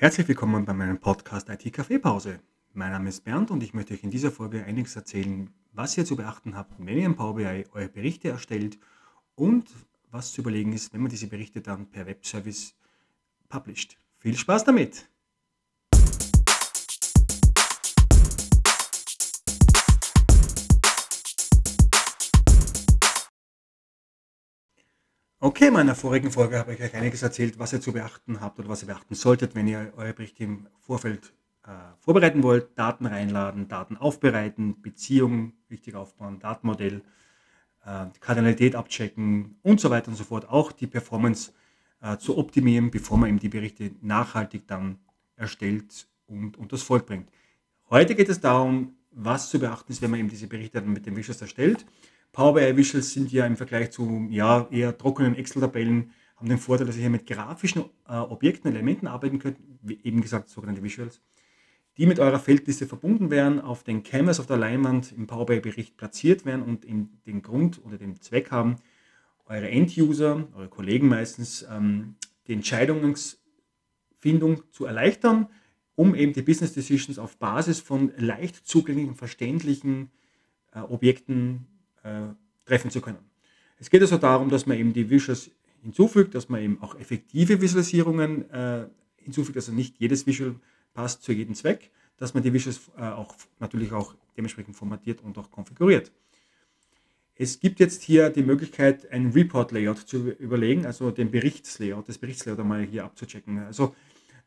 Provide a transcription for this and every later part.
Herzlich willkommen bei meinem Podcast IT Kaffeepause. Mein Name ist Bernd und ich möchte euch in dieser Folge einiges erzählen, was ihr zu beachten habt, wenn ihr im Power BI eure Berichte erstellt und was zu überlegen ist, wenn man diese Berichte dann per Webservice publisht. Viel Spaß damit! Okay, in meiner vorigen Folge habe ich euch einiges erzählt, was ihr zu beachten habt oder was ihr beachten solltet, wenn ihr eure Berichte im Vorfeld äh, vorbereiten wollt. Daten reinladen, Daten aufbereiten, Beziehungen richtig aufbauen, Datenmodell, äh, Kardinalität abchecken und so weiter und so fort. Auch die Performance äh, zu optimieren, bevor man eben die Berichte nachhaltig dann erstellt und, das Volk bringt. Heute geht es darum, was zu beachten ist, wenn man eben diese Berichte dann mit dem Visuals erstellt. Power BI Visuals sind ja im Vergleich zu ja, eher trockenen Excel-Tabellen, haben den Vorteil, dass ihr hier mit grafischen äh, Objekten, Elementen arbeiten könnt, wie eben gesagt, sogenannte Visuals, die mit eurer Feldliste verbunden werden, auf den Canvas auf der Leinwand im Power BI Bericht platziert werden und in den Grund oder den Zweck haben, eure End-User, eure Kollegen meistens, ähm, die Entscheidungsfindung zu erleichtern, um eben die Business Decisions auf Basis von leicht zugänglichen, verständlichen äh, Objekten treffen zu können. Es geht also darum, dass man eben die Visuals hinzufügt, dass man eben auch effektive Visualisierungen äh, hinzufügt, also nicht jedes Visual passt zu jedem Zweck, dass man die Visuals äh, auch natürlich auch dementsprechend formatiert und auch konfiguriert. Es gibt jetzt hier die Möglichkeit, ein Report-Layout zu überlegen, also den Berichtslayout, das Berichtslayout einmal hier abzuchecken. Also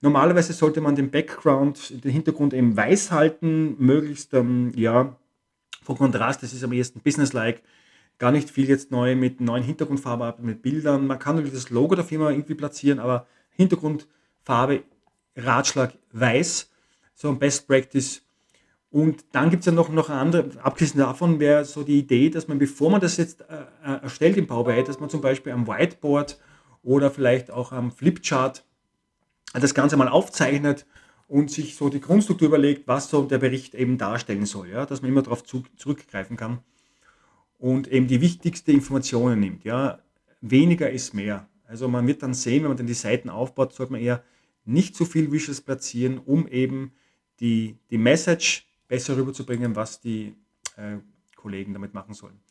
normalerweise sollte man den Background, den Hintergrund eben weiß halten, möglichst ähm, ja, von Kontrast, das ist am ehesten businesslike, gar nicht viel jetzt neu mit neuen Hintergrundfarben, mit Bildern. Man kann natürlich das Logo der Firma irgendwie platzieren, aber Hintergrundfarbe, Ratschlag weiß, so ein Best Practice. Und dann gibt es ja noch, noch andere, abgesehen davon wäre so die Idee, dass man, bevor man das jetzt äh, äh erstellt im BI, dass man zum Beispiel am Whiteboard oder vielleicht auch am Flipchart das Ganze mal aufzeichnet und sich so die Grundstruktur überlegt, was so der Bericht eben darstellen soll, ja, dass man immer darauf zu, zurückgreifen kann und eben die wichtigsten Informationen nimmt. Ja. Weniger ist mehr. Also man wird dann sehen, wenn man dann die Seiten aufbaut, sollte man eher nicht zu viel Visuals platzieren, um eben die, die Message besser rüberzubringen, was die äh, Kollegen damit machen sollen.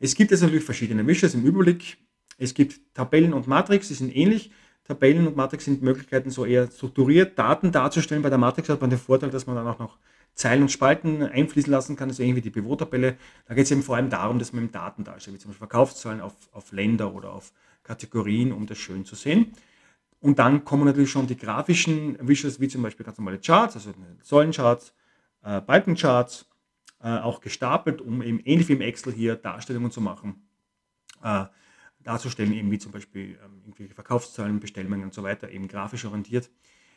Es gibt jetzt natürlich verschiedene Visuals im Überblick. Es gibt Tabellen und Matrix, die sind ähnlich. Tabellen und Matrix sind Möglichkeiten, so eher strukturiert Daten darzustellen. Bei der Matrix hat man den Vorteil, dass man dann auch noch Zeilen und Spalten einfließen lassen kann, so ähnlich wie die Pivot-Tabelle. Da geht es eben vor allem darum, dass man Daten darstellt, wie zum Beispiel Verkaufszahlen auf, auf Länder oder auf Kategorien, um das schön zu sehen. Und dann kommen natürlich schon die grafischen Visuals, wie zum Beispiel ganz normale Charts, also Säulencharts, äh, Balkencharts, äh, auch gestapelt, um eben ähnlich wie im Excel hier Darstellungen zu machen. Äh, darzustellen, eben wie zum Beispiel ähm, irgendwelche Verkaufszahlen, Bestellmengen und so weiter, eben grafisch orientiert.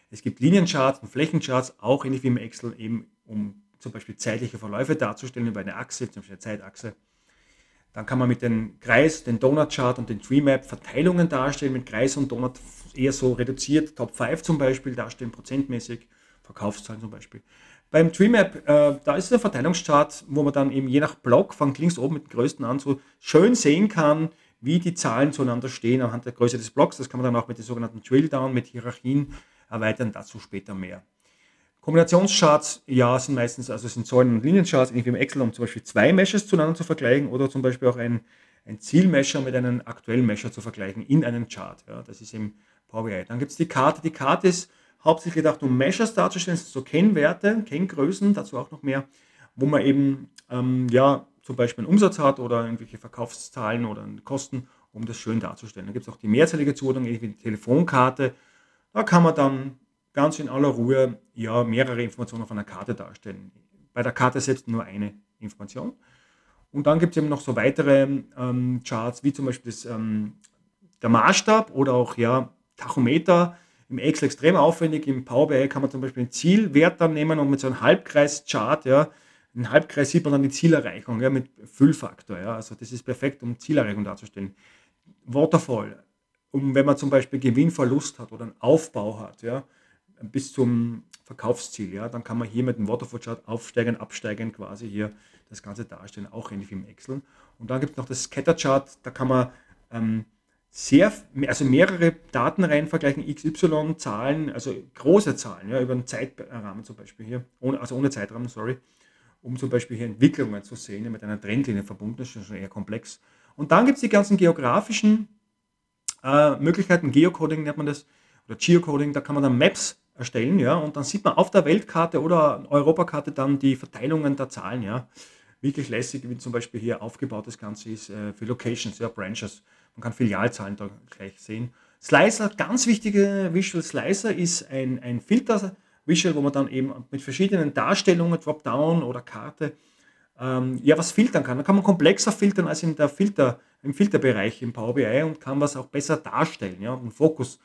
Es gibt Liniencharts und Flächencharts, auch ähnlich wie im Excel, eben um zum Beispiel zeitliche Verläufe darzustellen über eine Achse, zum Beispiel eine Zeitachse. Dann kann man mit dem Kreis, den Donut-Chart und den Tree-Map Verteilungen darstellen, mit Kreis und Donut eher so reduziert, Top 5 zum Beispiel darstellen, prozentmäßig, Verkaufszahlen zum Beispiel. Beim TreeMap, äh, da ist ein Verteilungschart, wo man dann eben je nach Block von links oben mit dem größten an so schön sehen kann, wie die Zahlen zueinander stehen anhand der Größe des Blocks. Das kann man dann auch mit den sogenannten Drill-Down, mit Hierarchien erweitern, dazu später mehr. Kombinationscharts, ja, sind meistens, also sind Säulen- und Liniencharts, ähnlich wie im Excel, um zum Beispiel zwei Meshes zueinander zu vergleichen oder zum Beispiel auch ein, ein Zielmesher mit einem aktuellen Mesher zu vergleichen in einem Chart. Ja, das ist im Power BI. Dann gibt es die Karte. Die Karte ist hauptsächlich gedacht, um Measures darzustellen, so Kennwerte, Kenngrößen, dazu auch noch mehr, wo man eben ähm, ja, zum Beispiel einen Umsatz hat oder irgendwelche Verkaufszahlen oder Kosten, um das schön darzustellen. Dann gibt es auch die mehrzeilige Zuordnung, wie die Telefonkarte. Da kann man dann ganz in aller Ruhe ja, mehrere Informationen auf einer Karte darstellen. Bei der Karte selbst nur eine Information. Und dann gibt es eben noch so weitere ähm, Charts, wie zum Beispiel das, ähm, der Maßstab oder auch ja, Tachometer. Im Excel extrem aufwendig. Im Power BI kann man zum Beispiel einen Zielwert dann nehmen und mit so einem Halbkreis-Chart ja, im Halbkreis sieht man dann die Zielerreichung ja, mit Füllfaktor. Ja. Also das ist perfekt, um Zielerreichung darzustellen. Waterfall, um wenn man zum Beispiel Gewinnverlust hat oder einen Aufbau hat, ja, bis zum Verkaufsziel, ja, dann kann man hier mit dem Waterfall-Chart aufsteigen, absteigen quasi hier das Ganze darstellen, auch ähnlich wie im Excel. Und dann gibt es noch das Scatter-Chart, da kann man ähm, sehr, also mehrere Datenreihen vergleichen, XY, Zahlen, also große Zahlen, ja, über einen Zeitrahmen zum Beispiel hier, ohne, also ohne Zeitrahmen, sorry, um zum Beispiel hier Entwicklungen zu sehen, mit einer Trendlinie verbunden, das ist schon eher komplex. Und dann gibt es die ganzen geografischen äh, Möglichkeiten, Geocoding nennt man das, oder Geocoding, da kann man dann Maps erstellen, ja, und dann sieht man auf der Weltkarte oder Europakarte dann die Verteilungen der Zahlen, ja. Wirklich lässig, wie zum Beispiel hier aufgebaut das Ganze ist äh, für Locations, ja, Branches. Man kann Filialzahlen da gleich sehen. Slicer, ganz wichtige Visual Slicer ist ein, ein Filter-Visual, wo man dann eben mit verschiedenen Darstellungen, Dropdown oder Karte, ähm, ja, was filtern kann. Da kann man komplexer filtern als in der Filter, im Filterbereich im Power BI und kann was auch besser darstellen, ja, und Fokus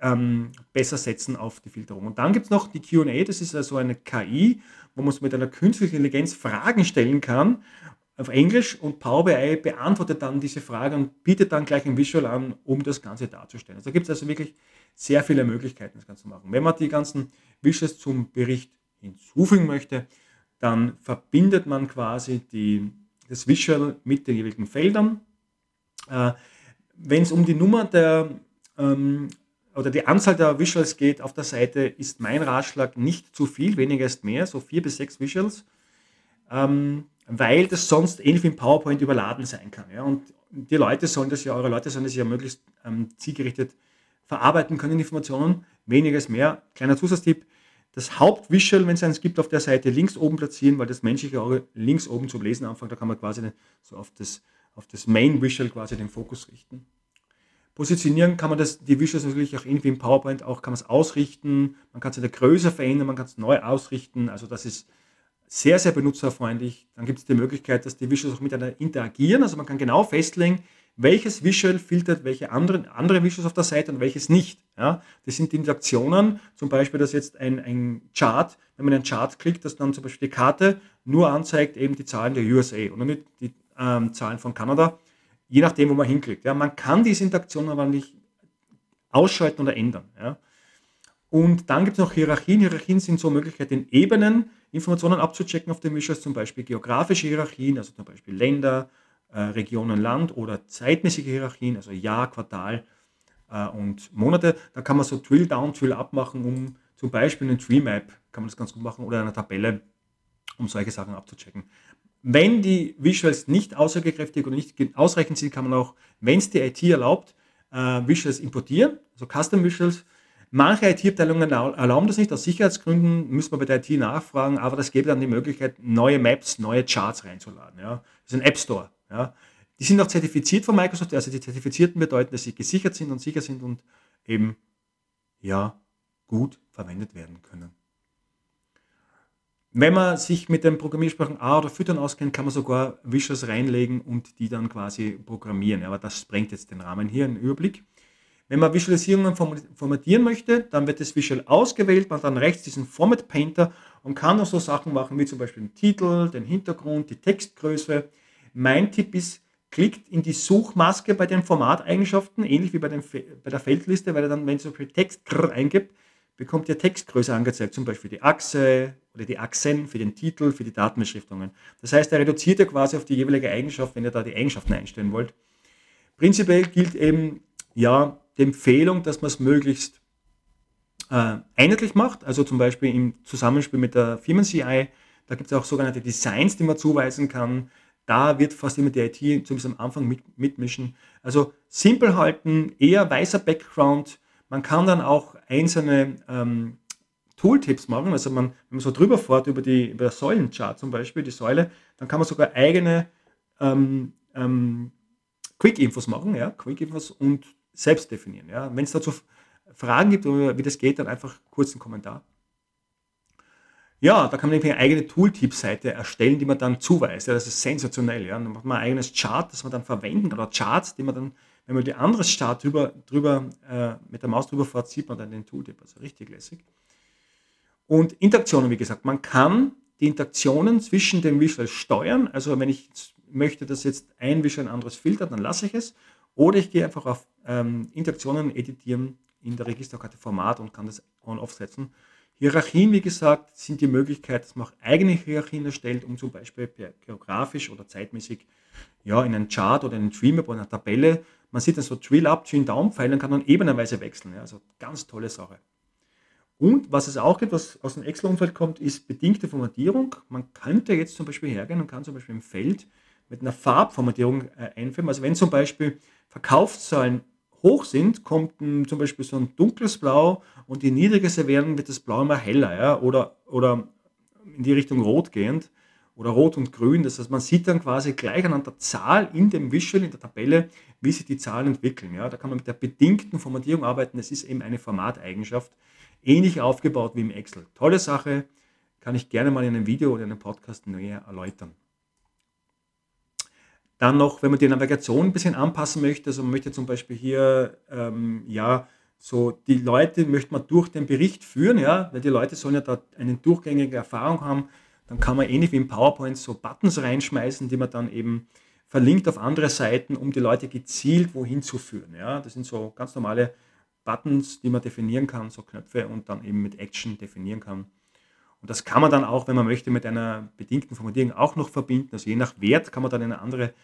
ähm, besser setzen auf die Filterung. Und dann gibt es noch die QA, das ist also eine KI, wo man mit einer künstlichen Intelligenz Fragen stellen kann auf Englisch und Power BI beantwortet dann diese Frage und bietet dann gleich ein Visual an, um das Ganze darzustellen. Also da gibt es also wirklich sehr viele Möglichkeiten, das Ganze zu machen. Wenn man die ganzen Visuals zum Bericht hinzufügen möchte, dann verbindet man quasi die, das Visual mit den jeweiligen Feldern. Äh, Wenn es um die Nummer der ähm, oder die Anzahl der Visuals geht auf der Seite, ist mein Ratschlag nicht zu viel, weniger ist mehr, so vier bis sechs Visuals. Ähm, weil das sonst ähnlich wie im PowerPoint überladen sein kann. Ja? Und die Leute sollen das ja, eure Leute sollen das ja möglichst ähm, zielgerichtet verarbeiten können, Informationen, weniger ist mehr. Kleiner Zusatztipp, das Hauptvisual, wenn es eins gibt, auf der Seite links oben platzieren, weil das menschliche Auge links oben zum Lesen anfängt, da kann man quasi so auf das, auf das Main Visual quasi den Fokus richten. Positionieren kann man das, die Visuals natürlich auch irgendwie im PowerPoint auch, kann man es ausrichten, man kann es in der Größe verändern, man kann es neu ausrichten, also das ist sehr, sehr benutzerfreundlich. Dann gibt es die Möglichkeit, dass die Visuals auch miteinander interagieren. Also man kann genau festlegen, welches Visual filtert welche anderen, andere Visuals auf der Seite und welches nicht. Ja, das sind die Interaktionen, zum Beispiel, dass jetzt ein, ein Chart, wenn man einen Chart klickt, dass dann zum Beispiel die Karte nur anzeigt eben die Zahlen der USA und nicht die ähm, Zahlen von Kanada, je nachdem, wo man hinklickt. Ja, man kann diese Interaktionen aber nicht ausschalten oder ändern. Ja. Und dann gibt es noch Hierarchien. Hierarchien sind so Möglichkeiten in Ebenen, Informationen abzuchecken auf den Visuals, zum Beispiel geografische Hierarchien, also zum Beispiel Länder, äh, Regionen, Land oder zeitmäßige Hierarchien, also Jahr, Quartal äh, und Monate. Da kann man so Drill-Down, Drill-Up machen, um zum Beispiel eine Tree-Map, kann man das ganz gut machen, oder eine Tabelle, um solche Sachen abzuchecken. Wenn die Visuals nicht aussagekräftig oder nicht ausreichend sind, kann man auch, wenn es die IT erlaubt, äh, Visuals importieren, also Custom Visuals, Manche IT-Abteilungen erlauben das nicht, aus Sicherheitsgründen müssen wir bei der IT nachfragen, aber das gäbe dann die Möglichkeit, neue Maps, neue Charts reinzuladen. Ja. Das ist ein App Store. Ja. Die sind auch zertifiziert von Microsoft, also die Zertifizierten bedeuten, dass sie gesichert sind und sicher sind und eben ja gut verwendet werden können. Wenn man sich mit den Programmiersprachen A oder Füttern auskennt, kann man sogar Visuals reinlegen und die dann quasi programmieren. Aber das sprengt jetzt den Rahmen hier, einen Überblick. Wenn man Visualisierungen formatieren möchte, dann wird das Visual ausgewählt, man dann rechts diesen Format Painter und kann auch so Sachen machen wie zum Beispiel den Titel, den Hintergrund, die Textgröße. Mein Tipp ist, klickt in die Suchmaske bei den Formateigenschaften, ähnlich wie bei, den, bei der Feldliste, weil er dann, wenn ihr zum Beispiel Text eingibt, bekommt ihr Textgröße angezeigt, zum Beispiel die Achse oder die Achsen für den Titel, für die Datenbeschriftungen. Das heißt, er reduziert ja quasi auf die jeweilige Eigenschaft, wenn ihr da die Eigenschaften einstellen wollt. Prinzipiell gilt eben, ja, die Empfehlung, dass man es möglichst äh, einheitlich macht, also zum Beispiel im Zusammenspiel mit der Firmen-CI. Da gibt es auch sogenannte Designs, die man zuweisen kann. Da wird fast immer die IT zumindest am Anfang mit, mitmischen. Also simpel halten, eher weißer Background. Man kann dann auch einzelne ähm, Tooltips machen. Also man, wenn man so drüber fährt über, die, über Säulenchart zum Beispiel, die Säule, dann kann man sogar eigene ähm, ähm, Quick-Infos machen, ja, Quick-Infos und selbst definieren. Ja. Wenn es dazu Fragen gibt, wie das geht, dann einfach kurz einen Kommentar. Ja, da kann man eine eigene Tooltip-Seite erstellen, die man dann zuweist. Ja, das ist sensationell. Ja. Dann macht man ein eigenes Chart, das man dann verwenden oder Charts, die man dann, wenn man die anderes Chart drüber, drüber äh, mit der Maus drüber fährt, sieht man dann den Tooltip. Also richtig lässig. Und Interaktionen, wie gesagt, man kann die Interaktionen zwischen den Visuals steuern. Also wenn ich möchte, dass jetzt ein Visual ein anderes filtert, dann lasse ich es. Oder ich gehe einfach auf ähm, Interaktionen editieren in der Registerkarte Format und kann das on-off setzen. Hierarchien, wie gesagt, sind die Möglichkeit, dass man auch eigene Hierarchien erstellt, um zum Beispiel geografisch oder zeitmäßig ja, in einen Chart oder in einen Streamer oder einer Tabelle Man sieht dann so Drill Up, Drill Down Pfeile und kann dann ebenerweise wechseln. Ja, also ganz tolle Sache. Und was es auch gibt, was aus dem Excel-Umfeld kommt, ist bedingte Formatierung. Man könnte jetzt zum Beispiel hergehen und kann zum Beispiel im Feld mit einer Farbformatierung äh, einführen. Also wenn zum Beispiel Verkaufszahlen hoch sind, kommt m, zum Beispiel so ein dunkles Blau und je niedriger sie werden, wird das Blau immer heller ja? oder, oder in die Richtung rot gehend oder rot und grün. Das heißt, man sieht dann quasi gleich an der Zahl in dem Visual, in der Tabelle, wie sich die Zahlen entwickeln. Ja? Da kann man mit der bedingten Formatierung arbeiten. Das ist eben eine Formateigenschaft, ähnlich aufgebaut wie im Excel. Tolle Sache, kann ich gerne mal in einem Video oder in einem Podcast näher erläutern. Dann noch, wenn man die Navigation ein bisschen anpassen möchte, also man möchte zum Beispiel hier, ähm, ja, so die Leute möchte man durch den Bericht führen, ja, weil die Leute sollen ja da eine durchgängige Erfahrung haben dann kann man ähnlich wie im PowerPoint so Buttons reinschmeißen, die man dann eben verlinkt auf andere Seiten, um die Leute gezielt wohin zu führen. Ja, das sind so ganz normale Buttons, die man definieren kann, so Knöpfe und dann eben mit Action definieren kann. Und das kann man dann auch, wenn man möchte, mit einer bedingten Formatierung auch noch verbinden. Also je nach Wert kann man dann in eine andere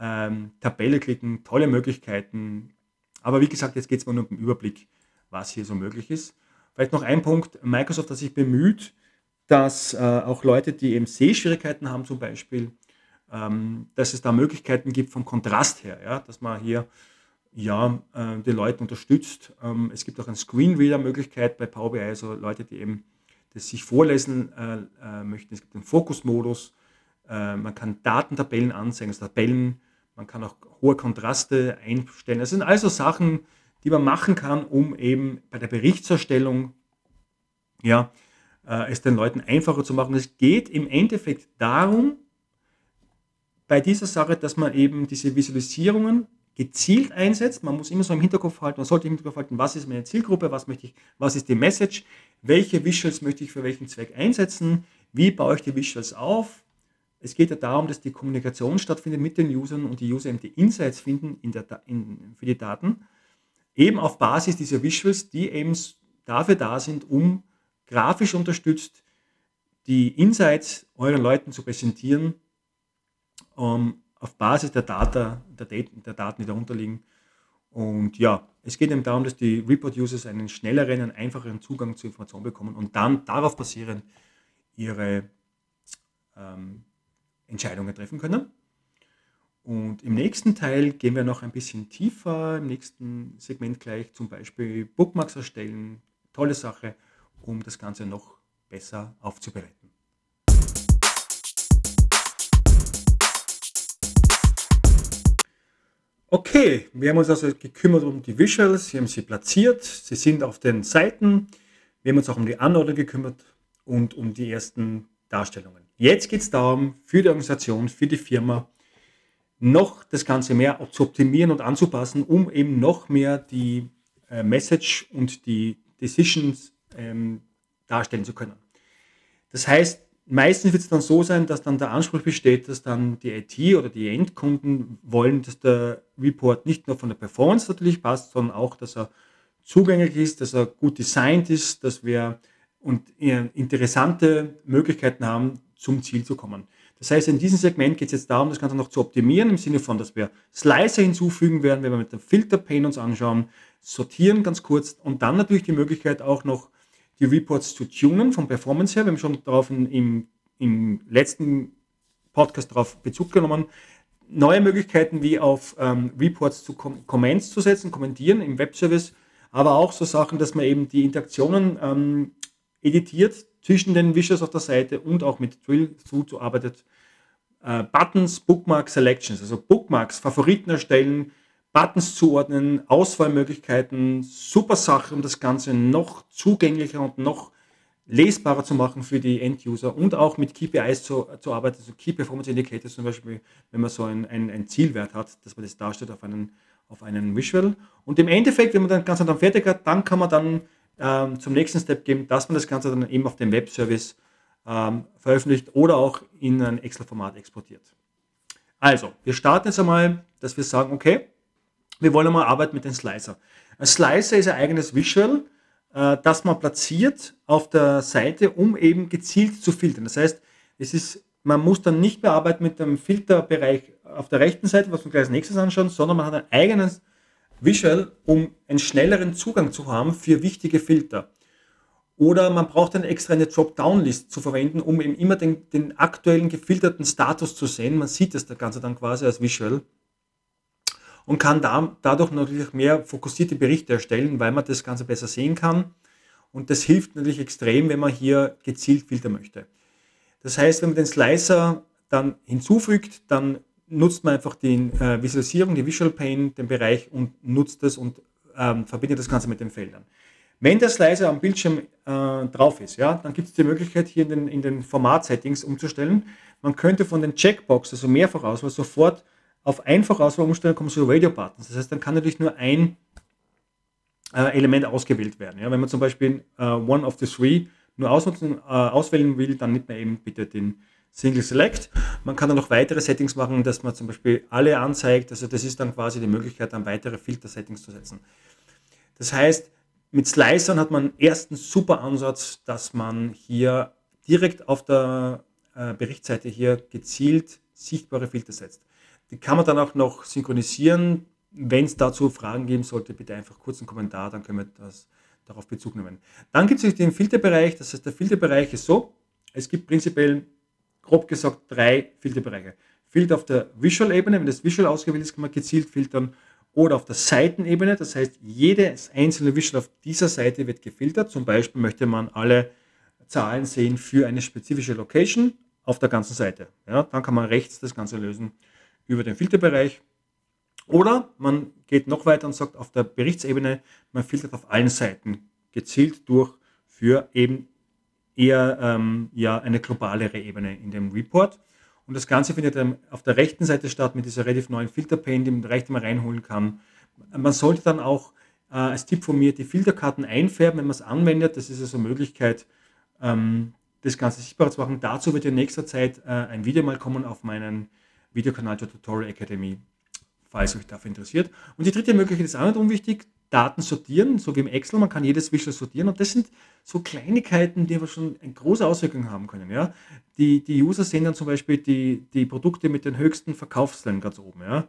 ähm, Tabelle klicken. Tolle Möglichkeiten. Aber wie gesagt, jetzt geht es mal nur um den Überblick, was hier so möglich ist. Vielleicht noch ein Punkt. Microsoft hat sich bemüht, dass äh, auch Leute, die eben Sehschwierigkeiten haben zum Beispiel, ähm, dass es da Möglichkeiten gibt vom Kontrast her, ja, dass man hier ja, äh, die Leute unterstützt. Ähm, es gibt auch eine Screenreader-Möglichkeit bei Power BI, also Leute, die eben das sich vorlesen äh, äh, möchten. Es gibt den Fokusmodus, äh, man kann Datentabellen anzeigen, also Tabellen, man kann auch hohe Kontraste einstellen. Das sind also Sachen, die man machen kann, um eben bei der Berichtserstellung ja, äh, es den Leuten einfacher zu machen. Es geht im Endeffekt darum, bei dieser Sache, dass man eben diese Visualisierungen gezielt einsetzt. Man muss immer so im Hinterkopf halten, man sollte im Hinterkopf halten, was ist meine Zielgruppe, was möchte ich, was ist die Message, welche Visuals möchte ich für welchen Zweck einsetzen, wie baue ich die Visuals auf. Es geht ja darum, dass die Kommunikation stattfindet mit den Usern und die User eben die Insights finden in der, in, für die Daten, eben auf Basis dieser Visuals, die eben dafür da sind, um grafisch unterstützt, die Insights euren Leuten zu präsentieren, um, auf Basis der, Data, der, Daten, der Daten, die darunter liegen. Und ja, es geht eben darum, dass die Report-Users einen schnelleren, einen einfacheren Zugang zur Information bekommen und dann darauf basierend ihre ähm, Entscheidungen treffen können. Und im nächsten Teil gehen wir noch ein bisschen tiefer, im nächsten Segment gleich zum Beispiel Bookmarks erstellen, tolle Sache um das Ganze noch besser aufzubereiten. Okay, wir haben uns also gekümmert um die Visuals, wir haben sie platziert, sie sind auf den Seiten, wir haben uns auch um die Anordnung gekümmert und um die ersten Darstellungen. Jetzt geht es darum, für die Organisation, für die Firma, noch das Ganze mehr zu optimieren und anzupassen, um eben noch mehr die äh, Message und die Decisions ähm, darstellen zu können. Das heißt, meistens wird es dann so sein, dass dann der Anspruch besteht, dass dann die IT oder die Endkunden wollen, dass der Report nicht nur von der Performance natürlich passt, sondern auch, dass er zugänglich ist, dass er gut designt ist, dass wir und interessante Möglichkeiten haben, zum Ziel zu kommen. Das heißt, in diesem Segment geht es jetzt darum, das Ganze noch zu optimieren, im Sinne von, dass wir Slicer hinzufügen werden, wenn wir mit dem Filter-Pane uns anschauen, sortieren ganz kurz und dann natürlich die Möglichkeit auch noch die Reports zu tunen vom Performance her. Wir haben schon darauf im, im letzten Podcast darauf Bezug genommen. Neue Möglichkeiten wie auf ähm, Reports zu Com Comments zu setzen, kommentieren im Webservice, aber auch so Sachen, dass man eben die Interaktionen ähm, editiert zwischen den Visuals auf der Seite und auch mit Drill through arbeitet. Äh, Buttons, Bookmarks, Selections, also Bookmarks, Favoriten erstellen, Buttons zuordnen, Auswahlmöglichkeiten, super Sache, um das Ganze noch zugänglicher und noch lesbarer zu machen für die End-User und auch mit KPIs zu, zu arbeiten, also Key Performance Indicators zum Beispiel, wenn man so ein, ein, Zielwert hat, dass man das darstellt auf einen, auf einen Visual. Und im Endeffekt, wenn man das Ganze dann fertig hat, dann kann man dann ähm, zum nächsten Step gehen, dass man das Ganze dann eben auf dem Webservice ähm, veröffentlicht oder auch in ein Excel-Format exportiert. Also, wir starten jetzt einmal, dass wir sagen, okay, wir wollen mal arbeiten mit dem Slicer. Ein Slicer ist ein eigenes Visual, äh, das man platziert auf der Seite, um eben gezielt zu filtern. Das heißt, es ist, man muss dann nicht mehr arbeiten mit dem Filterbereich auf der rechten Seite, was wir gleich als nächstes anschauen, sondern man hat ein eigenes Visual, um einen schnelleren Zugang zu haben für wichtige Filter. Oder man braucht dann extra eine Dropdown-List zu verwenden, um eben immer den, den, aktuellen gefilterten Status zu sehen. Man sieht das Ganze dann quasi als Visual und kann da, dadurch natürlich mehr fokussierte Berichte erstellen, weil man das Ganze besser sehen kann. Und das hilft natürlich extrem, wenn man hier gezielt filtern möchte. Das heißt, wenn man den Slicer dann hinzufügt, dann nutzt man einfach die äh, Visualisierung, die Visual Pane, den Bereich und nutzt das und ähm, verbindet das Ganze mit den Feldern. Wenn der Slicer am Bildschirm äh, drauf ist, ja, dann gibt es die Möglichkeit, hier in den, in den Format-Settings umzustellen. Man könnte von den Checkboxes, also Mehrfachauswahl, sofort auf Einfachauswahl umstellen, kommen so Radio-Buttons. Das heißt, dann kann natürlich nur ein äh, Element ausgewählt werden. Ja. Wenn man zum Beispiel äh, One of the Three nur ausnutzen, äh, auswählen will, dann nimmt man eben bitte den Single Select. Man kann dann noch weitere Settings machen, dass man zum Beispiel alle anzeigt. Also das ist dann quasi die Möglichkeit, dann weitere Filter-Settings zu setzen. Das heißt, mit Slicern hat man ersten super Ansatz, dass man hier direkt auf der äh, Berichtsseite hier gezielt sichtbare Filter setzt. Die kann man dann auch noch synchronisieren. Wenn es dazu Fragen geben sollte, bitte einfach kurz einen Kommentar, dann können wir das darauf Bezug nehmen. Dann gibt es den Filterbereich. Das heißt, der Filterbereich ist so, es gibt prinzipiell, grob gesagt, drei Filterbereiche. Filter auf der Visual-Ebene, wenn das Visual ausgewählt ist, kann man gezielt filtern oder auf der Seitenebene. Das heißt, jedes einzelne Visual auf dieser Seite wird gefiltert. Zum Beispiel möchte man alle Zahlen sehen für eine spezifische Location auf der ganzen Seite. Ja, dann kann man rechts das Ganze lösen über den Filterbereich. Oder man geht noch weiter und sagt auf der Berichtsebene, man filtert auf allen Seiten gezielt durch für eben eher ähm, ja, eine globalere Ebene in dem Report. Und das Ganze findet auf der rechten Seite statt mit dieser relativ neuen Filterpane, die man rechts mal reinholen kann. Man sollte dann auch äh, als Tipp von mir die Filterkarten einfärben, wenn man es anwendet. Das ist also eine Möglichkeit, ähm, das Ganze sichtbar zu machen. Dazu wird in nächster Zeit äh, ein Video mal kommen auf meinen Videokanal der Tutorial Academy, falls euch dafür interessiert. Und die dritte Möglichkeit ist auch nicht unwichtig. Daten sortieren, so wie im Excel, man kann jedes Visual sortieren und das sind so Kleinigkeiten, die aber schon eine große Auswirkung haben können. Ja? Die, die User sehen dann zum Beispiel die, die Produkte mit den höchsten Verkaufszahlen ganz oben ja?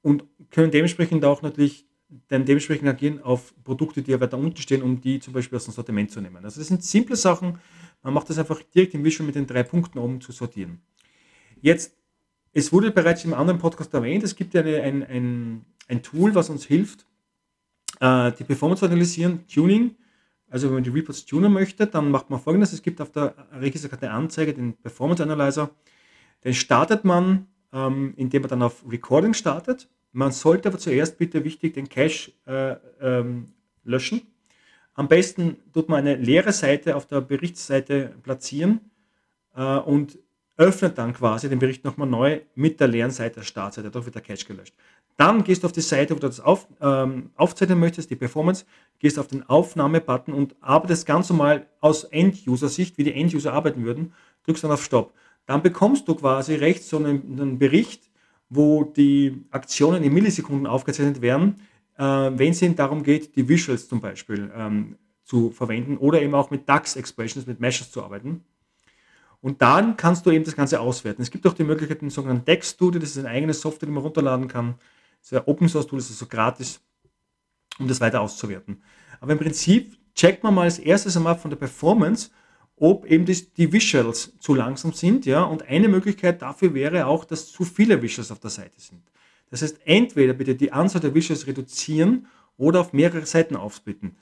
und können dementsprechend auch natürlich dann dementsprechend agieren auf Produkte, die ja weiter unten stehen, um die zum Beispiel aus dem Sortiment zu nehmen. Also das sind simple Sachen, man macht das einfach direkt im Visual mit den drei Punkten oben zu sortieren. Jetzt, es wurde bereits im anderen Podcast erwähnt, es gibt ja eine, ein, ein, ein Tool, was uns hilft, äh, die Performance analysieren, Tuning. Also wenn man die Reports tunen möchte, dann macht man folgendes. Es gibt auf der Registerkarte Anzeige den Performance Analyzer. Den startet man, ähm, indem man dann auf Recording startet. Man sollte aber zuerst bitte wichtig den Cache äh, ähm, löschen. Am besten tut man eine leere Seite auf der Berichtsseite platzieren äh, und öffnet dann quasi den Bericht nochmal neu mit der leeren Seite der Startseite. Dadurch wird der Cache gelöscht. Dann gehst du auf die Seite, wo du das auf, ähm, aufzeichnen möchtest, die Performance, gehst auf den Aufnahme-Button und arbeitest ganz normal aus End-User-Sicht, wie die End-User arbeiten würden, drückst dann auf Stopp. Dann bekommst du quasi rechts so einen, einen Bericht, wo die Aktionen in Millisekunden aufgezeichnet werden, äh, wenn es ihnen darum geht, die Visuals zum Beispiel ähm, zu verwenden oder eben auch mit DAX-Expressions, mit Meshes zu arbeiten. Und dann kannst du eben das Ganze auswerten. Es gibt auch die Möglichkeit, den sogenannten DAX-Studio, das ist eine eigene Software, die man runterladen kann. Ist ein Open Source Tool, ist so gratis, um das weiter auszuwerten. Aber im Prinzip checkt man mal als erstes einmal von der Performance, ob eben die, die Visuals zu langsam sind. Ja? Und eine Möglichkeit dafür wäre auch, dass zu viele Visuals auf der Seite sind. Das heißt, entweder bitte die Anzahl der Visuals reduzieren oder auf mehrere Seiten aufsplitten.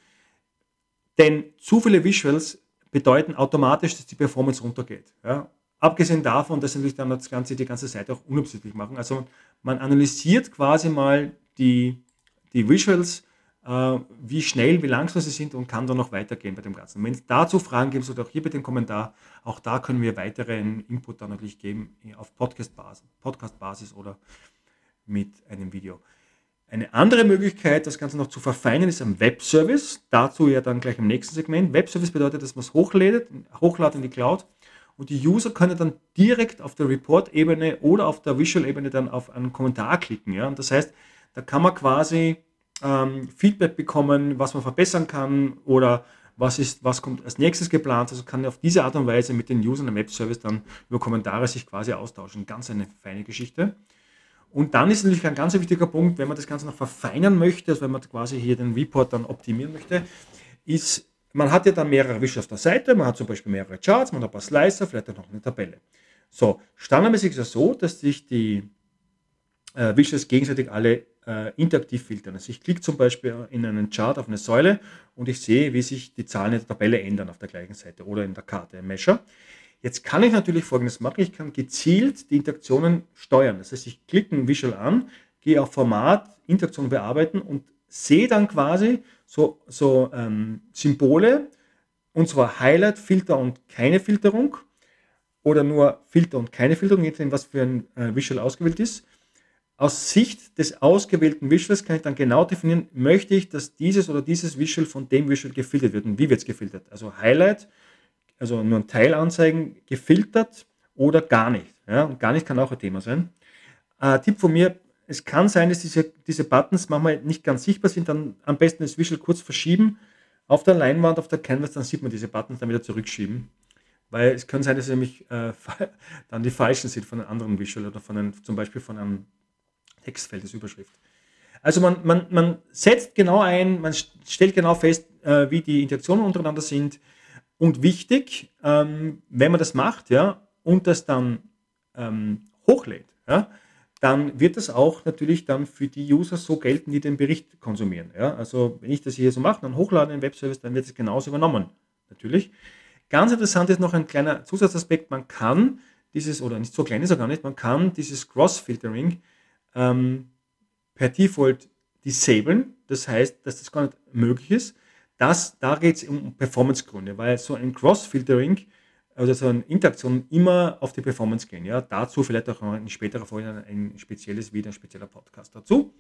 Denn zu viele Visuals bedeuten automatisch, dass die Performance runtergeht. Ja? Abgesehen davon, dass natürlich dann das Ganze, die ganze Seite auch unabsichtlich machen. Also man analysiert quasi mal die, die Visuals, äh, wie schnell, wie langsam sie sind und kann dann noch weitergehen bei dem Ganzen. Wenn es dazu Fragen gibt, sollte auch hier bitte den Kommentar. Auch da können wir weiteren Input dann natürlich geben auf Podcast-Basis Podcast oder mit einem Video. Eine andere Möglichkeit, das Ganze noch zu verfeinern, ist ein Webservice. Dazu ja dann gleich im nächsten Segment. Webservice bedeutet, dass man es hochlädt, hochladet in die Cloud und die User können dann direkt auf der Report-Ebene oder auf der Visual-Ebene dann auf einen Kommentar klicken. Ja? Und das heißt, da kann man quasi ähm, Feedback bekommen, was man verbessern kann oder was, ist, was kommt als nächstes geplant. Also kann auf diese Art und Weise mit den Usern im Web-Service dann über Kommentare sich quasi austauschen. Ganz eine feine Geschichte. Und dann ist natürlich ein ganz wichtiger Punkt, wenn man das Ganze noch verfeinern möchte, also wenn man quasi hier den Report dann optimieren möchte, ist, man hat ja dann mehrere Wische auf der Seite, man hat zum Beispiel mehrere Charts, man hat ein paar Slicer, vielleicht auch noch eine Tabelle. So, standardmäßig ist es so, dass sich die äh, Wishes gegenseitig alle äh, interaktiv filtern. Also ich klicke zum Beispiel in einen Chart auf eine Säule und ich sehe, wie sich die Zahlen in der Tabelle ändern auf der gleichen Seite oder in der Karte im Measure. Jetzt kann ich natürlich Folgendes machen. Ich kann gezielt die Interaktionen steuern. Das heißt, ich klicke ein Visual an, gehe auf Format, Interaktion bearbeiten und sehe dann quasi so, so ähm, Symbole, und zwar Highlight, Filter und keine Filterung oder nur Filter und keine Filterung, je nachdem, was für ein äh, Visual ausgewählt ist. Aus Sicht des ausgewählten Visuals kann ich dann genau definieren, möchte ich, dass dieses oder dieses Visual von dem Visual gefiltert wird und wie wird es gefiltert. Also Highlight, also nur ein Teil anzeigen, gefiltert oder gar nicht. Ja, und gar nicht kann auch ein Thema sein. Äh, Tipp von mir, es kann sein, dass diese, diese Buttons manchmal nicht ganz sichtbar sind, dann am besten das Visual kurz verschieben auf der Leinwand, auf der Canvas, dann sieht man diese Buttons dann wieder zurückschieben. Weil es kann sein, dass sie nämlich äh, dann die falschen sind von einem anderen Visual oder von einem, zum Beispiel von einem Textfeld ist Überschrift. Also man, man, man setzt genau ein, man stellt genau fest, äh, wie die Interaktionen untereinander sind. Und wichtig, ähm, wenn man das macht, ja, und das dann ähm, hochlädt, ja, dann wird das auch natürlich dann für die User so gelten, die den Bericht konsumieren. Ja. Also wenn ich das hier so mache, dann hochladen in den Webservice, dann wird es genauso übernommen, natürlich. Ganz interessant ist noch ein kleiner Zusatzaspekt, man kann dieses, oder nicht so klein ist er gar nicht, man kann dieses Cross-Filtering ähm, per Default disablen. Das heißt, dass das gar nicht möglich ist. Das, da geht es um Performance-Gründe, weil so ein Cross-Filtering oder so eine Interaktion immer auf die Performance gehen. Ja? Dazu vielleicht auch in späterer Folge ein spezielles Video, ein spezieller Podcast dazu.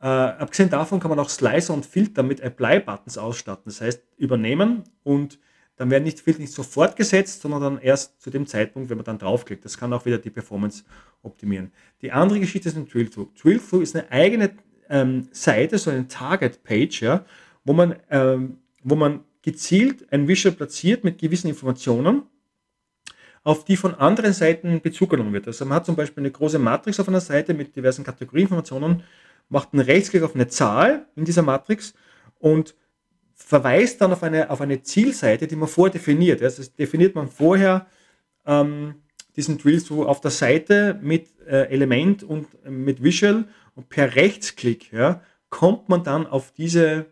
Äh, abgesehen davon kann man auch Slicer und Filter mit Apply-Buttons ausstatten. Das heißt, übernehmen und dann werden nicht Filter nicht sofort gesetzt, sondern dann erst zu dem Zeitpunkt, wenn man dann draufklickt. Das kann auch wieder die Performance optimieren. Die andere Geschichte ist ein Drill-Through. Drill-Through ist eine eigene ähm, Seite, so eine Target-Page, ja, wo, man, ähm, wo man gezielt ein Visual platziert mit gewissen Informationen, auf die von anderen Seiten Bezug genommen wird. Also man hat zum Beispiel eine große Matrix auf einer Seite mit diversen Kategorieinformationen, macht einen Rechtsklick auf eine Zahl in dieser Matrix und verweist dann auf eine, auf eine Zielseite, die man vordefiniert. Also definiert man vorher ähm, diesen Drill so auf der Seite mit äh, Element und äh, mit Visual und per Rechtsklick ja, kommt man dann auf diese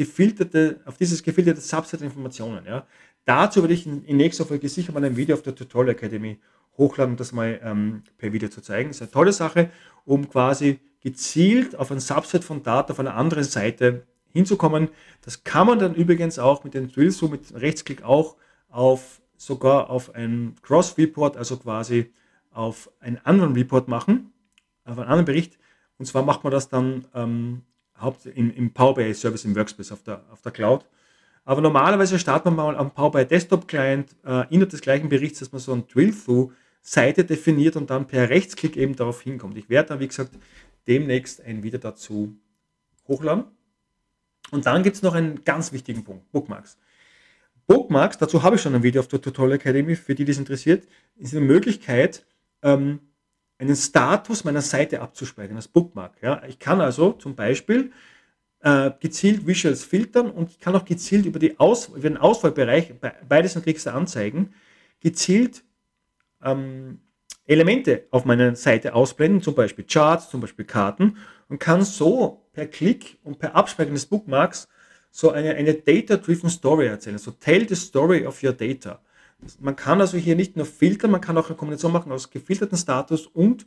gefilterte, auf dieses gefilterte Subset Informationen. Ja. Dazu werde ich in, in nächster Folge sicher mal ein Video auf der Tutorial Academy hochladen, um das mal ähm, per Video zu zeigen. Das ist eine tolle Sache, um quasi gezielt auf ein Subset von Daten auf einer anderen Seite hinzukommen. Das kann man dann übrigens auch mit dem Drill so mit Rechtsklick auch auf sogar auf ein Cross-Report, also quasi auf einen anderen Report machen, auf einen anderen Bericht. Und zwar macht man das dann ähm, haupt im, im Power BI Service im Workspace auf der, auf der Cloud. Aber normalerweise startet man mal am Power BI Desktop Client äh, innerhalb des gleichen Berichts, dass man so ein Drill-Through-Seite definiert und dann per Rechtsklick eben darauf hinkommt. Ich werde dann, wie gesagt, demnächst ein Video dazu hochladen. Und dann gibt es noch einen ganz wichtigen Punkt, Bookmarks. Bookmarks, dazu habe ich schon ein Video auf der Tutorial Academy, für die, die es interessiert, ist eine Möglichkeit, ähm, einen Status meiner Seite abzuspeichern als Bookmark. Ja. Ich kann also zum Beispiel äh, gezielt Visuals filtern und ich kann auch gezielt über, die Aus über den Auswahlbereich, beides und kriegst du anzeigen, gezielt ähm, Elemente auf meiner Seite ausblenden, zum Beispiel Charts, zum Beispiel Karten und kann so per Klick und per Abspeichern des Bookmarks so eine, eine Data-Driven Story erzählen. So tell the story of your data. Man kann also hier nicht nur filtern, man kann auch eine Kombination machen aus gefilterten Status und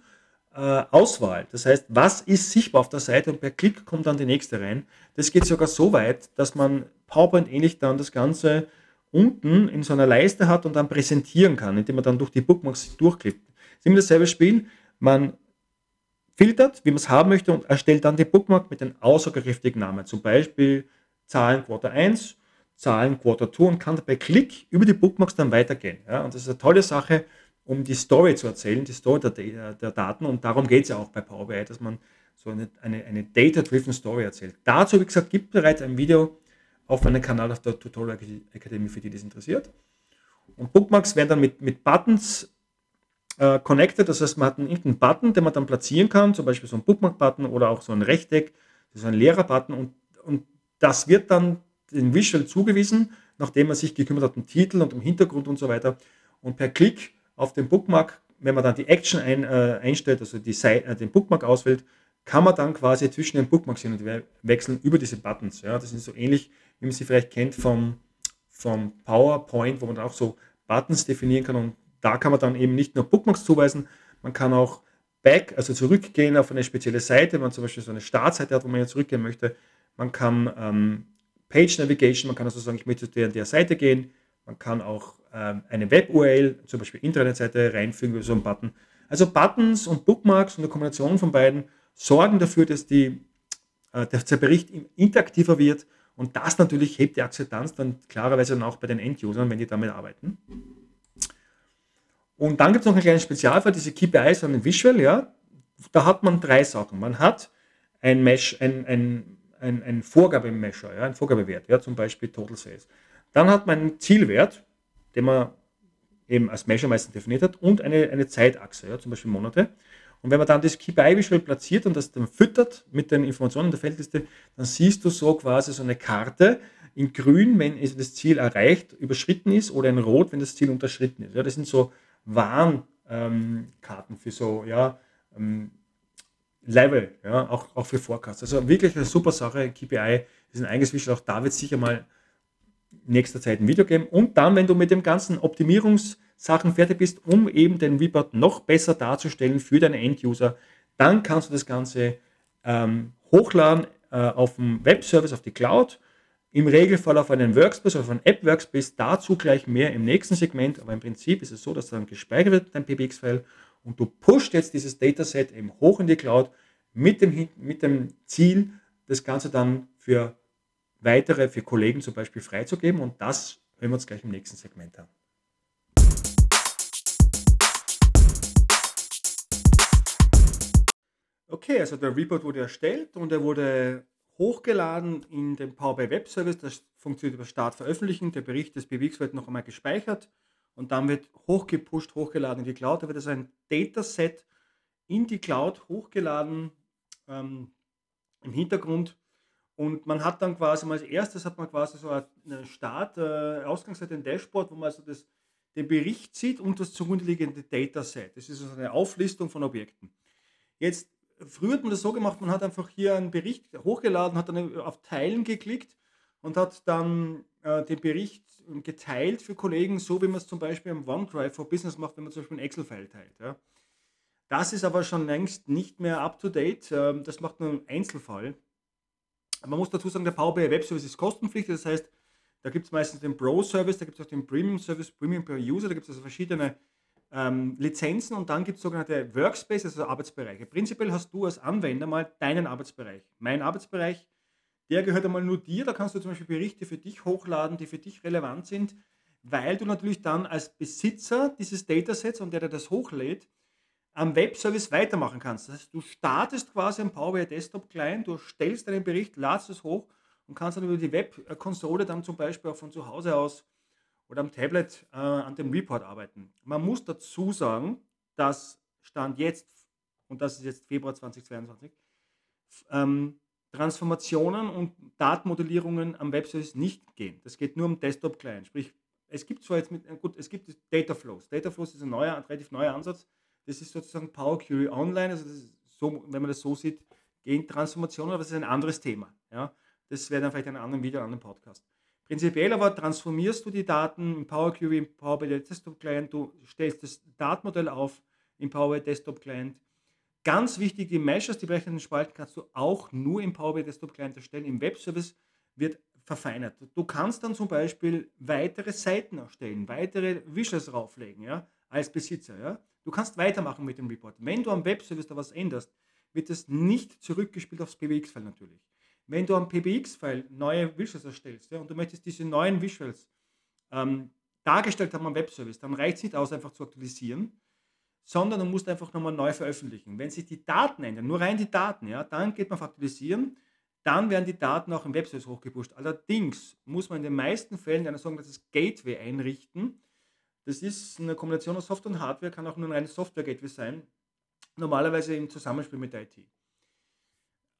äh, Auswahl. Das heißt, was ist sichtbar auf der Seite und per Klick kommt dann die nächste rein. Das geht sogar so weit, dass man PowerPoint ähnlich dann das Ganze unten in so einer Leiste hat und dann präsentieren kann, indem man dann durch die Bookmarks durchklickt. Das ist immer dasselbe Spiel. Man filtert, wie man es haben möchte und erstellt dann die Bookmark mit einem aussagekräftigen Namen. Zum Beispiel Zahlen Quarter 1, Zahlen Quarter 2 und kann bei Klick über die Bookmarks dann weitergehen. Ja, und das ist eine tolle Sache, um die Story zu erzählen, die Story der, der Daten. Und darum geht es ja auch bei Power BI, dass man so eine, eine, eine Data-Driven Story erzählt. Dazu, wie gesagt, gibt bereits ein Video auf meinem Kanal auf der Tutorial Academy, für die das interessiert. Und Bookmarks werden dann mit, mit Buttons äh, connected. Das heißt, man hat einen, einen Button, den man dann platzieren kann, zum Beispiel so ein Bookmark-Button oder auch so ein Rechteck, ist ein leerer Button und, und das wird dann dem Visual zugewiesen, nachdem man sich gekümmert hat um Titel und um Hintergrund und so weiter. Und per Klick auf den Bookmark, wenn man dann die Action ein, äh, einstellt, also die Seite, äh, den Bookmark auswählt, kann man dann quasi zwischen den Bookmarks hin und wechseln über diese Buttons. Ja, das ist so ähnlich, wie man sie vielleicht kennt vom, vom PowerPoint, wo man auch so Buttons definieren kann und da kann man dann eben nicht nur Bookmarks zuweisen, man kann auch back, also zurückgehen auf eine spezielle Seite, wenn man zum Beispiel so eine Startseite hat, wo man ja zurückgehen möchte. Man kann ähm, Page Navigation, man kann also sagen, ich möchte zu der, der Seite gehen. Man kann auch ähm, eine Web-URL, zum Beispiel Internetseite, reinfügen über so einen Button. Also Buttons und Bookmarks und eine Kombination von beiden sorgen dafür, dass, die, äh, der Bericht interaktiver wird und das natürlich hebt die Akzeptanz dann klarerweise dann auch bei den End-Usern, wenn die damit arbeiten. Und dann gibt es noch einen kleinen Spezialfall, diese KPIs ein Visual, ja. Da hat man drei Sachen. Man hat ein Mesh, ein, ein, ein, ein Vorgabemesher, ja, ein Vorgabewert, ja, zum Beispiel Total Sales. Dann hat man einen Zielwert, den man eben als Measure meistens definiert hat, und eine, eine Zeitachse, ja, zum Beispiel Monate. Und wenn man dann das KPI Visual platziert und das dann füttert mit den Informationen der Feldliste, dann siehst du so quasi so eine Karte in grün, wenn das Ziel erreicht, überschritten ist, oder in rot, wenn das Ziel unterschritten ist. Ja, das sind so Warnkarten ähm, für so ja, ähm, Level, ja, auch, auch für Forecasts. Also wirklich eine super Sache. KPI ist ein Visual. Auch da wird sicher mal in nächster Zeit ein Video geben. Und dann, wenn du mit dem ganzen Optimierungssachen fertig bist, um eben den Report noch besser darzustellen für deine End-User, dann kannst du das Ganze ähm, hochladen äh, auf dem Webservice, auf die Cloud im Regelfall auf einen Workspace oder auf einen App-Workspace, dazu gleich mehr im nächsten Segment, aber im Prinzip ist es so, dass dann gespeichert wird, dein PBX-File, und du pusht jetzt dieses Dataset eben hoch in die Cloud mit dem, mit dem Ziel, das Ganze dann für weitere, für Kollegen zum Beispiel freizugeben und das hören wir uns gleich im nächsten Segment an. Okay, also der Report wurde erstellt und er wurde hochgeladen in den Power BI Web Service. Das funktioniert über Start veröffentlichen. Der Bericht des BWX wird noch einmal gespeichert und dann wird hochgepusht, hochgeladen in die Cloud. Da wird also ein Dataset in die Cloud hochgeladen ähm, im Hintergrund. Und man hat dann quasi als erstes hat man quasi so einen Start, äh, Ausgangsseite, ein Dashboard, wo man also das, den Bericht sieht und das zugrunde liegende Dataset. Das ist also eine Auflistung von Objekten. Jetzt früher hat man das so gemacht, man hat einfach hier einen Bericht hochgeladen, hat dann auf Teilen geklickt und hat dann äh, den Bericht geteilt für Kollegen, so wie man es zum Beispiel im OneDrive for Business macht, wenn man zum Beispiel ein Excel-File teilt. Ja. Das ist aber schon längst nicht mehr up-to-date. Ähm, das macht nur ein Einzelfall. Man muss dazu sagen, der Power BI Web Service ist kostenpflichtig. Das heißt, da gibt es meistens den Pro-Service, da gibt es auch den Premium-Service, Premium per User, da gibt es also verschiedene ähm, Lizenzen und dann gibt es sogenannte Workspaces, also Arbeitsbereiche. Prinzipiell hast du als Anwender mal deinen Arbeitsbereich. Mein Arbeitsbereich, der gehört einmal nur dir. Da kannst du zum Beispiel Berichte für dich hochladen, die für dich relevant sind, weil du natürlich dann als Besitzer dieses Datasets und der, der das hochlädt, am Webservice weitermachen kannst. Das heißt, du startest quasi am Power BI Desktop Client, du stellst deinen Bericht, ladest es hoch und kannst dann über die Webkonsole dann zum Beispiel auch von zu Hause aus oder am Tablet äh, an dem Report arbeiten. Man muss dazu sagen, dass Stand jetzt, und das ist jetzt Februar 2022, ähm, Transformationen und Datenmodellierungen am Webservice nicht gehen. Das geht nur am Desktop-Client. Sprich, es gibt zwar jetzt mit, gut, es gibt Data Flows. Data Flows ist ein neuer, ein relativ neuer Ansatz. Das ist sozusagen Power Query Online, also so, wenn man das so sieht, gehen Transformationen, aber das ist ein anderes Thema. Ja? Das wäre dann vielleicht in einem anderen Video, einem anderen Podcast. Prinzipiell aber transformierst du die Daten im Power Query, im Power BI Desktop Client, du stellst das Datenmodell auf im Power BI Desktop Client. Ganz wichtig, die Meshes, die berechneten Spalten kannst du auch nur im Power BI Desktop Client erstellen. Im Webservice wird verfeinert. Du kannst dann zum Beispiel weitere Seiten erstellen, weitere Visuals rauflegen, ja, als Besitzer, ja. Du kannst weitermachen mit dem Report. Wenn du am Webservice da was änderst, wird es nicht zurückgespielt aufs PBX-File natürlich. Wenn du am PBX-File neue Visuals erstellst ja, und du möchtest diese neuen Visuals ähm, dargestellt haben am Webservice, dann reicht es nicht aus, einfach zu aktualisieren, sondern du musst einfach nochmal neu veröffentlichen. Wenn sich die Daten ändern, nur rein die Daten, ja, dann geht man auf Aktualisieren, dann werden die Daten auch im Webservice hochgepusht. Allerdings muss man in den meisten Fällen ein sogenanntes Gateway einrichten, Das ist eine Kombination aus Software und Hardware, kann auch nur ein reines Software-Gateway sein. Normalerweise im Zusammenspiel mit der IT.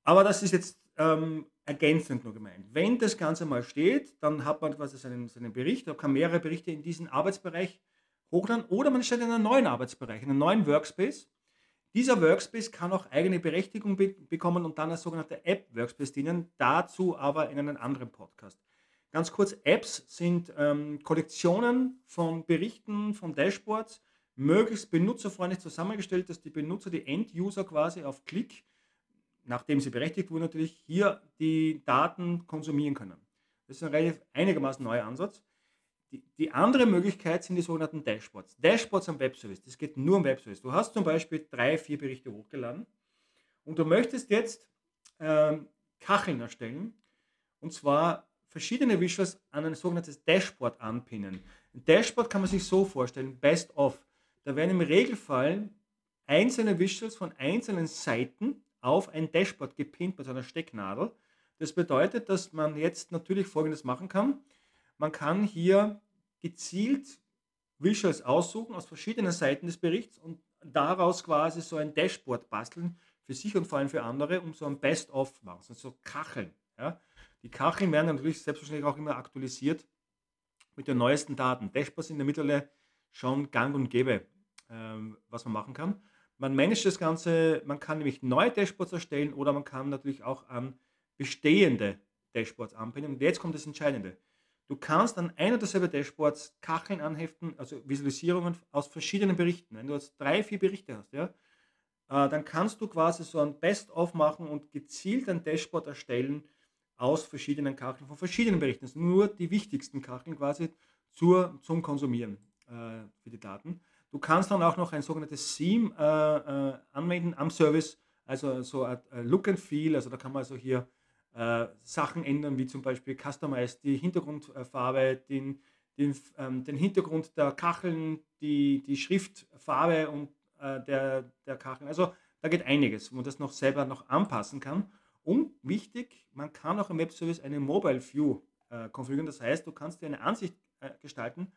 Aber das ist jetzt ähm, ergänzend nur gemeint. Wenn das Ganze mal steht, dann hat man quasi seinen, seinen Bericht, da kann mehrere Berichte in diesen Arbeitsbereich hochladen oder man stellt in einen neuen Arbeitsbereich, in einen neuen Workspace. Dieser Workspace kann auch eigene Berechtigung be bekommen und dann als sogenannter App-Workspace dienen, dazu aber in einem anderen Podcast. Ganz kurz, Apps sind ähm, Kollektionen von Berichten, von Dashboards, möglichst benutzerfreundlich zusammengestellt, dass die Benutzer, die End-User quasi auf Klick, nachdem sie berechtigt wurden natürlich, hier die Daten konsumieren können. Das ist ein relativ einigermaßen neuer Ansatz. Die, die andere Möglichkeit sind die sogenannten Dashboards. Dashboards am Webservice, das geht nur am Webservice. Du hast zum Beispiel drei, vier Berichte hochgeladen und du möchtest jetzt ähm, Kacheln erstellen und zwar verschiedene Visuals an ein sogenanntes Dashboard anpinnen. Ein Dashboard kann man sich so vorstellen, best of. Da werden im Regelfall einzelne Visuals von einzelnen Seiten auf ein Dashboard gepinnt mit einer Stecknadel. Das bedeutet, dass man jetzt natürlich Folgendes machen kann. Man kann hier gezielt Visuals aussuchen aus verschiedenen Seiten des Berichts und daraus quasi so ein Dashboard basteln für sich und vor allem für andere, um so ein Best-of machen, also so Kacheln. Ja. Die Kacheln werden natürlich selbstverständlich auch immer aktualisiert mit den neuesten Daten. Dashboards sind in der Mittlerweile schon gang und gäbe, ähm, was man machen kann. Man managt das Ganze, man kann nämlich neue Dashboards erstellen oder man kann natürlich auch an bestehende Dashboards anbinden. Und jetzt kommt das Entscheidende. Du kannst an einer derselben Dashboards Kacheln anheften, also Visualisierungen aus verschiedenen Berichten. Wenn du jetzt drei, vier Berichte hast, ja, äh, dann kannst du quasi so ein Best-of machen und gezielt ein Dashboard erstellen aus verschiedenen Kacheln, von verschiedenen Berichten. Das sind nur die wichtigsten Kacheln quasi zur, zum Konsumieren äh, für die Daten. Du kannst dann auch noch ein sogenanntes Theme äh, äh, anwenden am Service, also so ein Look and Feel, also da kann man also hier äh, Sachen ändern, wie zum Beispiel Customize die Hintergrundfarbe, den, den, ähm, den Hintergrund der Kacheln, die, die Schriftfarbe und äh, der, der Kacheln. Also da geht einiges, wo man das noch selber noch anpassen kann. Und wichtig, man kann auch im Webservice eine Mobile View äh, konfigurieren. Das heißt, du kannst dir eine Ansicht äh, gestalten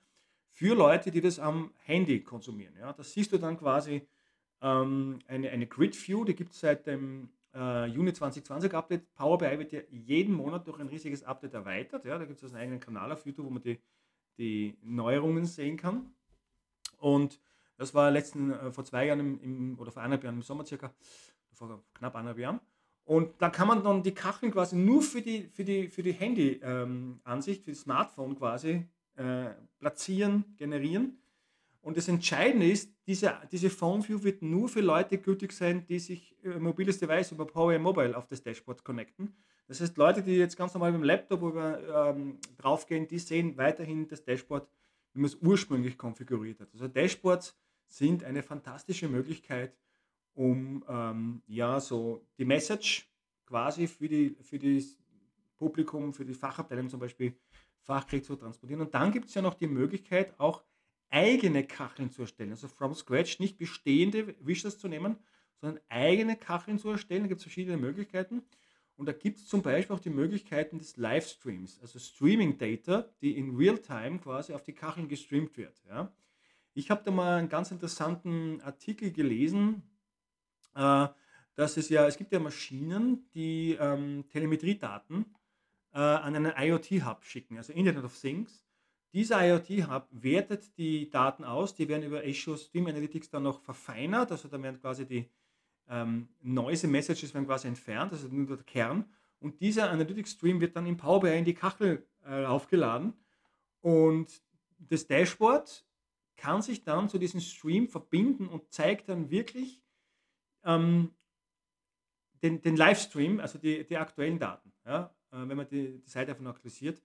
für Leute, die das am Handy konsumieren. Ja? Das siehst du dann quasi ähm, eine, eine Grid View, die gibt es seit dem äh, Juni 2020 Update. Power BI wird ja jeden Monat durch ein riesiges Update erweitert. Ja? Da gibt es also einen eigenen Kanal auf YouTube, wo man die, die Neuerungen sehen kann. Und das war letzten, äh, vor zwei Jahren im, im, oder vor eineinhalb Jahren im Sommer circa, vor knapp eineinhalb Jahren. Und da kann man dann die Kacheln quasi nur für die, für die, für die Handy-Ansicht, ähm, für das Smartphone quasi äh, platzieren, generieren. Und das Entscheidende ist, diese, diese Phone View wird nur für Leute gültig sein, die sich über mobiles Device über Power Mobile auf das Dashboard connecten. Das heißt, Leute, die jetzt ganz normal mit dem Laptop über, ähm, draufgehen, die sehen weiterhin das Dashboard, wie man es ursprünglich konfiguriert hat. Also Dashboards sind eine fantastische Möglichkeit, um ähm, ja so die Message quasi für, die, für das Publikum, für die Fachabteilung zum Beispiel fachlich zu transportieren. Und dann gibt es ja noch die Möglichkeit, auch eigene Kacheln zu erstellen. Also from scratch nicht bestehende Wishes zu nehmen, sondern eigene Kacheln zu erstellen. Da gibt es verschiedene Möglichkeiten. Und da gibt es zum Beispiel auch die Möglichkeiten des Livestreams, also Streaming Data, die in Real-Time quasi auf die Kacheln gestreamt wird. Ja. Ich habe da mal einen ganz interessanten Artikel gelesen, äh, dass es ja, es gibt ja Maschinen, die ähm, Telemetriedaten äh, an einen IoT-Hub schicken, also Internet of Things. Dieser IoT-Hub wertet die Daten aus, die werden über Azure Stream Analytics dann noch verfeinert, also da werden quasi die ähm, Noise Messages werden quasi entfernt, also nur der Kern. Und dieser Analytics Stream wird dann im Power BI in die Kachel äh, aufgeladen und das Dashboard kann sich dann zu diesem Stream verbinden und zeigt dann wirklich ähm, den, den Livestream, also die, die aktuellen Daten, ja, äh, wenn man die, die Seite einfach aktualisiert.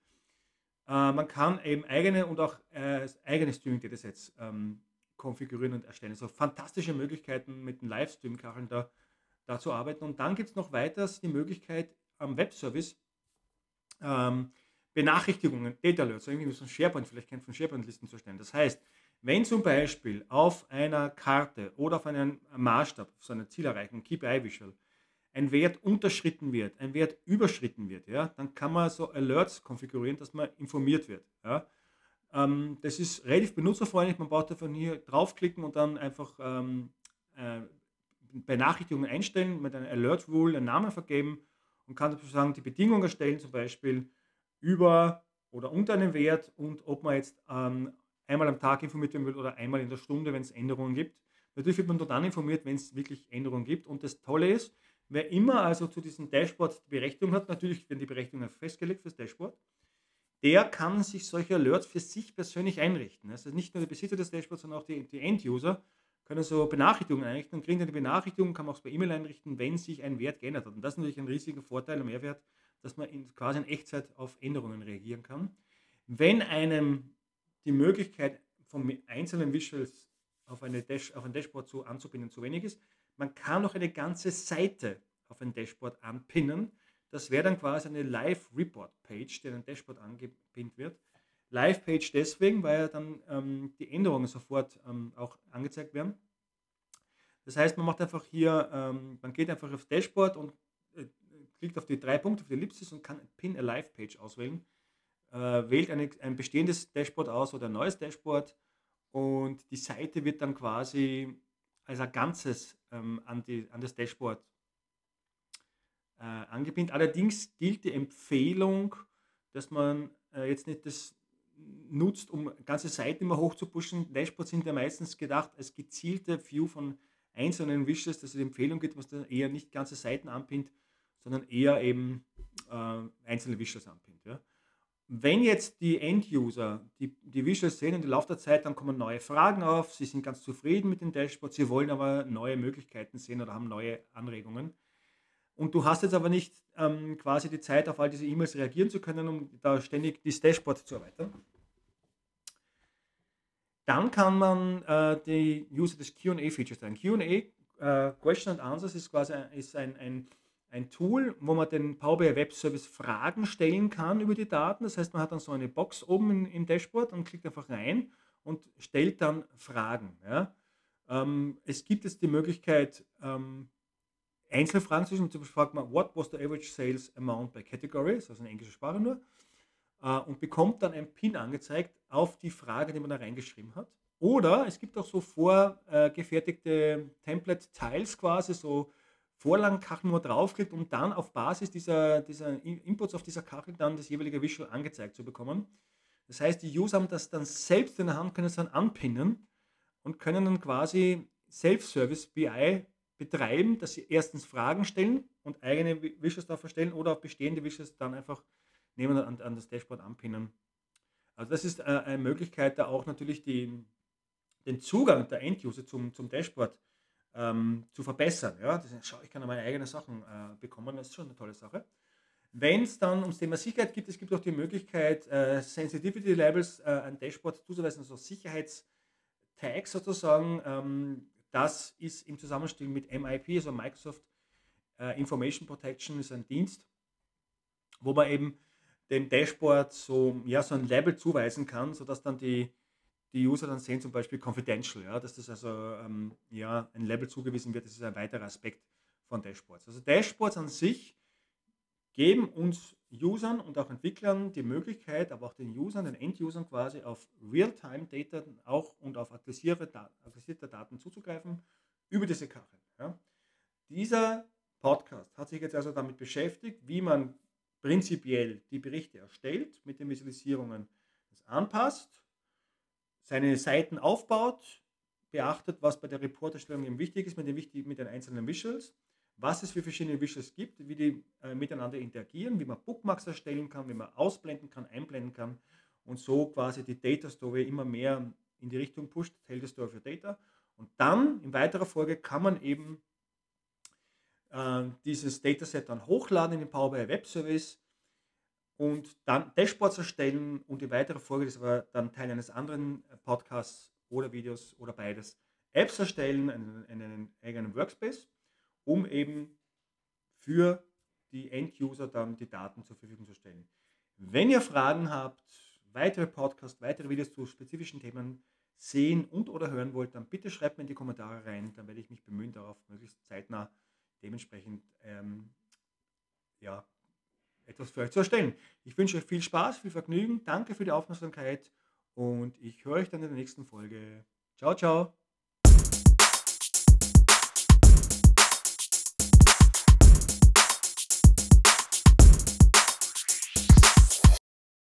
Äh, man kann eben eigene und auch äh, eigene Streaming-Datasets ähm, konfigurieren und erstellen. Also fantastische Möglichkeiten mit den Livestream-Kacheln da, da zu arbeiten. Und dann gibt es noch weiters die Möglichkeit am Webservice ähm, Benachrichtigungen, Data Alerts, so irgendwie so ein SharePoint, vielleicht kennt von SharePoint-Listen zu stellen. Das heißt, wenn zum Beispiel auf einer Karte oder auf einem Maßstab, auf so einer Zielerreichung, KPI Visual, ein Wert unterschritten wird, ein Wert überschritten wird, ja, dann kann man so Alerts konfigurieren, dass man informiert wird. Ja. Ähm, das ist relativ benutzerfreundlich. Man braucht davon hier draufklicken und dann einfach ähm, äh, Benachrichtigungen einstellen, mit einem Alert Rule einen Namen vergeben und kann sozusagen die Bedingungen erstellen, zum Beispiel über oder unter einem Wert und ob man jetzt ähm, einmal am Tag informiert werden will oder einmal in der Stunde, wenn es Änderungen gibt. Natürlich wird man nur dann informiert, wenn es wirklich Änderungen gibt. Und das Tolle ist, wer immer also zu diesem Dashboard die Berechtigung hat, natürlich werden die Berechtigungen festgelegt fürs Dashboard, der kann sich solche Alerts für sich persönlich einrichten. Also nicht nur der Besitzer des Dashboards, sondern auch die, die End-User können so Benachrichtigungen einrichten und kriegen dann die Benachrichtigung, kann man auch per E-Mail einrichten, wenn sich ein Wert geändert hat. Und das ist natürlich ein riesiger Vorteil und Mehrwert, dass man in, quasi in Echtzeit auf Änderungen reagieren kann. Wenn einem die Möglichkeit von einzelnen Visuals auf, eine Dash, auf ein Dashboard so anzubinden zu wenig ist, man kann noch eine ganze Seite auf ein Dashboard anpinnen. Das wäre dann quasi eine Live-Report-Page, die an ein Dashboard angepinnt wird. Live-Page deswegen, weil dann ähm, die Änderungen sofort ähm, auch angezeigt werden. Das heißt, man macht einfach hier, ähm, man geht einfach aufs Dashboard und äh, klickt auf die drei Punkte auf die Ellipsis und kann Pin a Live-Page auswählen. Äh, wählt eine, ein bestehendes Dashboard aus oder ein neues Dashboard und die Seite wird dann quasi als ein Ganzes ähm, an, die, an das Dashboard äh, angebindet. Allerdings gilt die Empfehlung, dass man äh, jetzt nicht das nutzt, um ganze Seiten immer hochzupushen. Dashboards sind ja meistens gedacht als gezielte View von einzelnen Wishes, dass es die Empfehlung gibt, was dann eher nicht ganze Seiten anpinnt, sondern eher eben äh, einzelne Wishes anpinnt. Ja. Wenn jetzt die End-User die, die Visuals sehen der Laufe der Zeit, dann kommen neue Fragen auf, sie sind ganz zufrieden mit dem Dashboard, sie wollen aber neue Möglichkeiten sehen oder haben neue Anregungen. Und du hast jetzt aber nicht ähm, quasi die Zeit, auf all diese E-Mails reagieren zu können, um da ständig das Dashboard zu erweitern. Dann kann man äh, die User des QA-Features ein QA, äh, Question and Answers, ist quasi ist ein, ein ein Tool, wo man den Power BI Web Service Fragen stellen kann über die Daten. Das heißt, man hat dann so eine Box oben in, im Dashboard und klickt einfach rein und stellt dann Fragen. Ja. Ähm, es gibt jetzt die Möglichkeit, ähm, einzelne Fragen zu stellen. Zum Beispiel fragt man, what was the average sales amount by category? Das ist also eine englische Sprache nur. Äh, und bekommt dann ein Pin angezeigt auf die Frage, die man da reingeschrieben hat. Oder es gibt auch so vorgefertigte Template-Tiles quasi, so Vorlagenkachel nur draufklickt, um dann auf Basis dieser, dieser Inputs auf dieser Kachel dann das jeweilige Visual angezeigt zu bekommen. Das heißt, die User haben das dann selbst in der Hand, können es dann anpinnen und können dann quasi Self-Service BI betreiben, dass sie erstens Fragen stellen und eigene Visuals dafür stellen oder auch bestehende Visuals dann einfach nehmen und an, das Dashboard anpinnen. Also das ist äh, eine Möglichkeit, da auch natürlich die, den Zugang der End-User zum, zum Dashboard ähm, zu verbessern. Ja? Das heißt, schau, ich kann meine eigenen Sachen äh, bekommen, das ist schon eine tolle Sache. Wenn es dann ums Thema Sicherheit geht, es gibt auch die Möglichkeit, äh, Sensitivity Levels äh, ein Dashboard zuzuweisen, also Sicherheitstags sozusagen. Ähm, das ist im Zusammenspiel mit MIP, also Microsoft äh, Information Protection, ist ein Dienst, wo man eben dem Dashboard so, ja, so ein Label zuweisen kann, sodass dann die, die User dann sehen, zum Beispiel confidential, ja, dass das also ähm, ja, ein Level zugewiesen wird, das ist ein weiterer Aspekt von Dashboards. Also Dashboards an sich geben uns Usern und auch Entwicklern die Möglichkeit, aber auch den Usern, den End-Usern quasi auf Real-Time-Data auch und auf aktualisierte Daten zuzugreifen über diese Kachel. Ja. Dieser Podcast hat sich jetzt also damit beschäftigt, wie man prinzipiell die Berichte erstellt, mit den Visualisierungen das anpasst seine Seiten aufbaut, beachtet, was bei der Reporterstellung eben wichtig ist mit den, wichtig, mit den einzelnen Visuals, was es für verschiedene Visuals gibt, wie die äh, miteinander interagieren, wie man Bookmarks erstellen kann, wie man ausblenden kann, einblenden kann und so quasi die Data Story immer mehr in die Richtung pusht, Tell the Story für Data. Und dann in weiterer Folge kann man eben äh, dieses Dataset dann hochladen in den Power BI Web Service und dann Dashboards erstellen und die weitere Folge, das war dann Teil eines anderen Podcasts oder Videos oder beides, Apps erstellen, einen, einen eigenen Workspace, um eben für die End-User dann die Daten zur Verfügung zu stellen. Wenn ihr Fragen habt, weitere Podcasts, weitere Videos zu spezifischen Themen sehen und oder hören wollt, dann bitte schreibt mir in die Kommentare rein, dann werde ich mich bemühen, darauf möglichst zeitnah dementsprechend ähm, ja, etwas für euch zu erstellen. Ich wünsche euch viel Spaß, viel Vergnügen, danke für die Aufmerksamkeit Und ich höre euch dann in der nächsten Folge. Ciao, ciao.